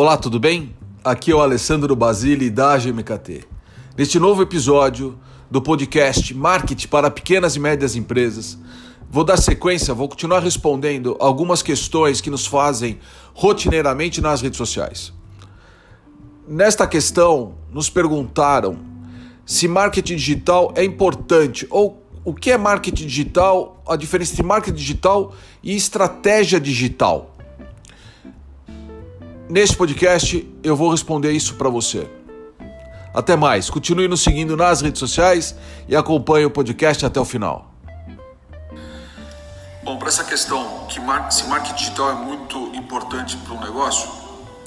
Olá, tudo bem? Aqui é o Alessandro Basile da GMKT. Neste novo episódio do podcast Marketing para Pequenas e Médias Empresas, vou dar sequência, vou continuar respondendo algumas questões que nos fazem rotineiramente nas redes sociais. Nesta questão, nos perguntaram se marketing digital é importante ou o que é marketing digital, a diferença entre marketing digital e estratégia digital. Neste podcast eu vou responder isso para você. Até mais, continue nos seguindo nas redes sociais e acompanhe o podcast até o final. Bom, para essa questão que se marketing digital é muito importante para um negócio,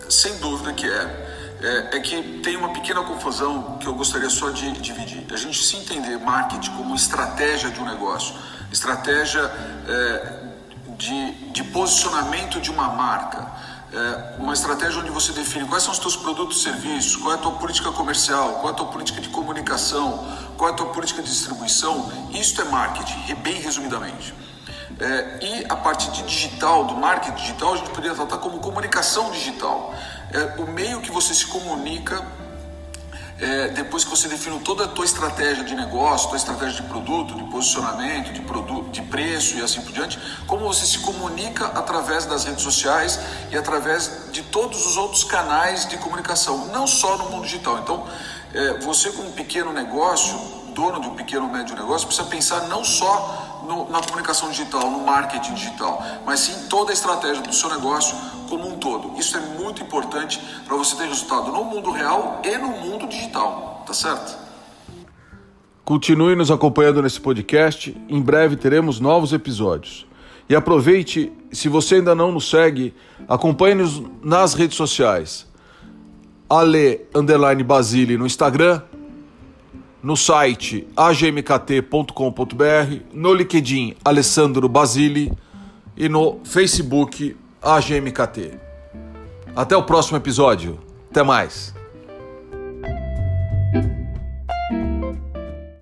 sem dúvida que é. é. É, que tem uma pequena confusão que eu gostaria só de dividir. A gente se entender marketing como estratégia de um negócio, estratégia é, de, de posicionamento de uma marca é, uma estratégia onde você define quais são os teus produtos e serviços, qual é a tua política comercial, qual é a tua política de comunicação, qual é a tua política de distribuição. Isso é marketing, bem resumidamente. É, e a parte de digital, do marketing digital, a gente poderia tratar como comunicação digital. É o meio que você se comunica é, depois que você definiu toda a tua estratégia de negócio, tua estratégia de produto, de posicionamento, de, produto, de preço e assim por diante, como você se comunica através das redes sociais e através de todos os outros canais de comunicação, não só no mundo digital. Então, é, você como pequeno negócio, dono de um pequeno ou médio negócio, precisa pensar não só no, na comunicação digital, no marketing digital, mas sim toda a estratégia do seu negócio como um todo. Isso é muito importante para você ter resultado no mundo real e no mundo digital, tá certo? Continue nos acompanhando nesse podcast. Em breve teremos novos episódios. E aproveite, se você ainda não nos segue, acompanhe-nos nas redes sociais. Ale Basile no Instagram, no site agmkt.com.br, no LinkedIn Alessandro Basile e no Facebook AGMKT. Até o próximo episódio. Até mais.